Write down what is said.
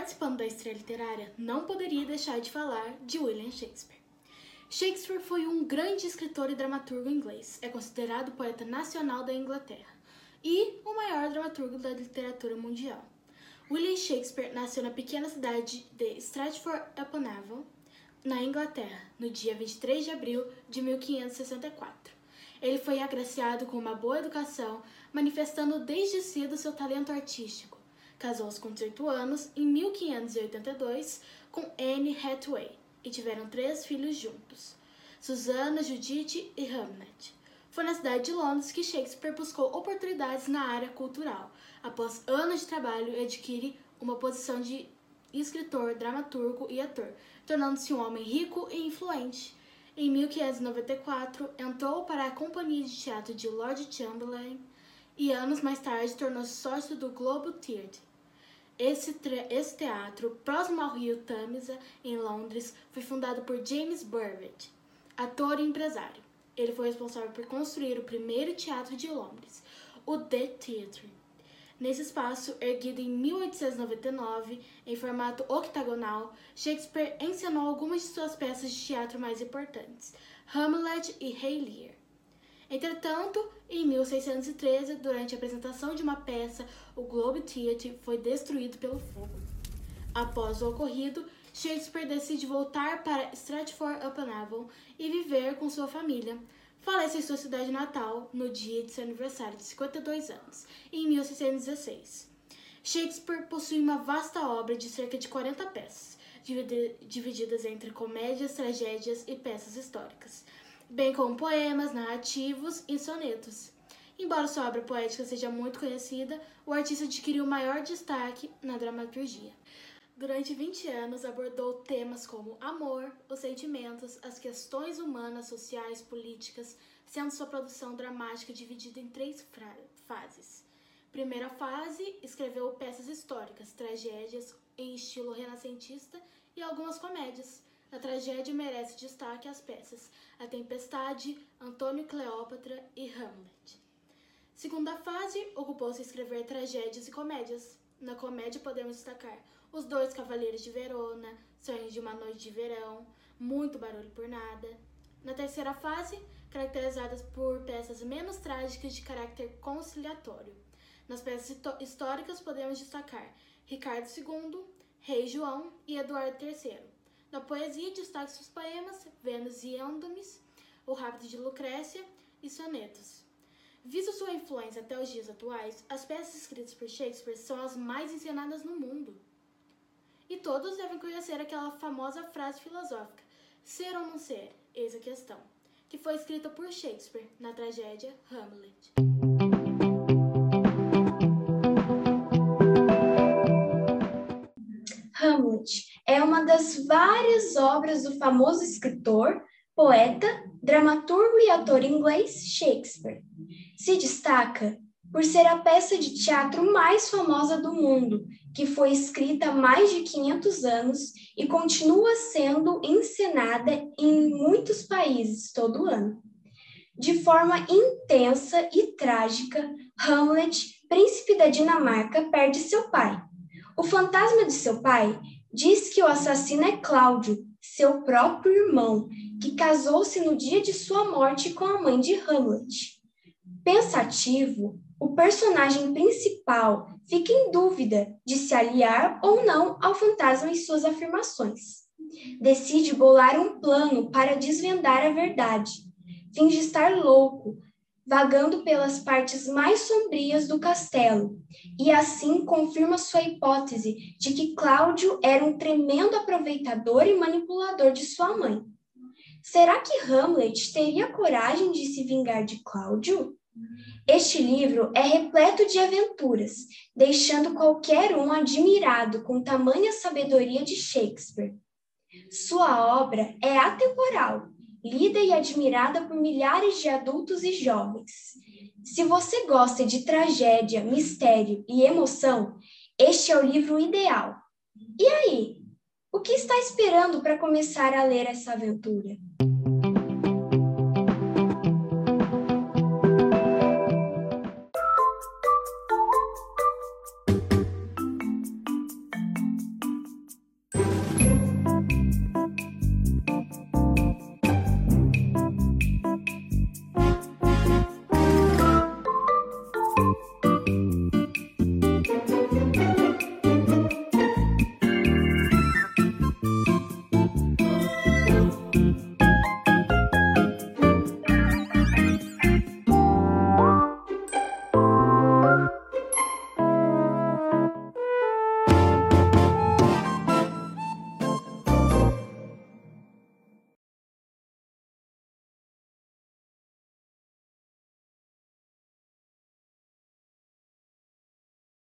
participando da estreia literária, não poderia deixar de falar de William Shakespeare. Shakespeare foi um grande escritor e dramaturgo inglês. É considerado o poeta nacional da Inglaterra e o maior dramaturgo da literatura mundial. William Shakespeare nasceu na pequena cidade de Stratford-upon-Avon, na Inglaterra, no dia 23 de abril de 1564. Ele foi agraciado com uma boa educação, manifestando desde cedo seu talento artístico. Casou-se com 18 anos em 1582 com Anne Hathaway e tiveram três filhos juntos: Susana, Judith e Hamlet. Foi na cidade de Londres que Shakespeare buscou oportunidades na área cultural. Após anos de trabalho, adquire uma posição de escritor, dramaturgo e ator, tornando-se um homem rico e influente. Em 1594, entrou para a companhia de teatro de Lord Chamberlain e anos mais tarde tornou-se sócio do Globe Theatre. Esse, esse, teatro, próximo ao rio Tamisa, em Londres, foi fundado por James Burbage, ator e empresário. Ele foi responsável por construir o primeiro teatro de Londres, o The Theatre. Nesse espaço, erguido em 1899, em formato octagonal, Shakespeare encenou algumas de suas peças de teatro mais importantes, Hamlet e Rei Lear. Entretanto, em 1613, durante a apresentação de uma peça, o Globe Theatre foi destruído pelo fogo. Após o ocorrido, Shakespeare decide voltar para Stratford-upon-Avon e viver com sua família. Falece em sua cidade natal no dia de seu aniversário de 52 anos, em 1616. Shakespeare possui uma vasta obra de cerca de 40 peças, divididas entre comédias, tragédias e peças históricas, bem como poemas, narrativos e sonetos. Embora sua obra poética seja muito conhecida, o artista adquiriu maior destaque na dramaturgia. Durante 20 anos, abordou temas como amor, os sentimentos, as questões humanas, sociais, políticas, sendo sua produção dramática dividida em três fases. Primeira fase, escreveu peças históricas, tragédias em estilo renascentista e algumas comédias. Na tragédia merece destaque as peças A Tempestade, Antônio Cleópatra e Hamlet. Segunda fase, ocupou-se escrever tragédias e comédias. Na comédia podemos destacar Os Dois Cavaleiros de Verona, Sonhos de uma Noite de Verão, Muito Barulho por Nada. Na terceira fase, caracterizadas por peças menos trágicas de caráter conciliatório. Nas peças históricas podemos destacar Ricardo II, Rei João e Eduardo III. Na poesia, destaque seus poemas Vênus e Ândomes, O Rápido de Lucrécia e sonetos. Visto sua influência até os dias atuais, as peças escritas por Shakespeare são as mais encenadas no mundo. E todos devem conhecer aquela famosa frase filosófica: ser ou não ser, eis a questão, que foi escrita por Shakespeare na tragédia. Hamlet é uma das várias obras do famoso escritor, poeta, dramaturgo e ator inglês Shakespeare se destaca por ser a peça de teatro mais famosa do mundo, que foi escrita há mais de 500 anos e continua sendo encenada em muitos países todo ano. De forma intensa e trágica, Hamlet, príncipe da Dinamarca, perde seu pai. O fantasma de seu pai diz que o assassino é Cláudio, seu próprio irmão, que casou-se no dia de sua morte com a mãe de Hamlet. Pensativo, o personagem principal fica em dúvida de se aliar ou não ao fantasma em suas afirmações. Decide bolar um plano para desvendar a verdade. Finge estar louco, vagando pelas partes mais sombrias do castelo, e assim confirma sua hipótese de que Cláudio era um tremendo aproveitador e manipulador de sua mãe. Será que Hamlet teria coragem de se vingar de Cláudio? Este livro é repleto de aventuras, deixando qualquer um admirado com tamanha sabedoria de Shakespeare. Sua obra é atemporal, lida e admirada por milhares de adultos e jovens. Se você gosta de tragédia, mistério e emoção, este é o livro ideal. E aí? O que está esperando para começar a ler essa aventura?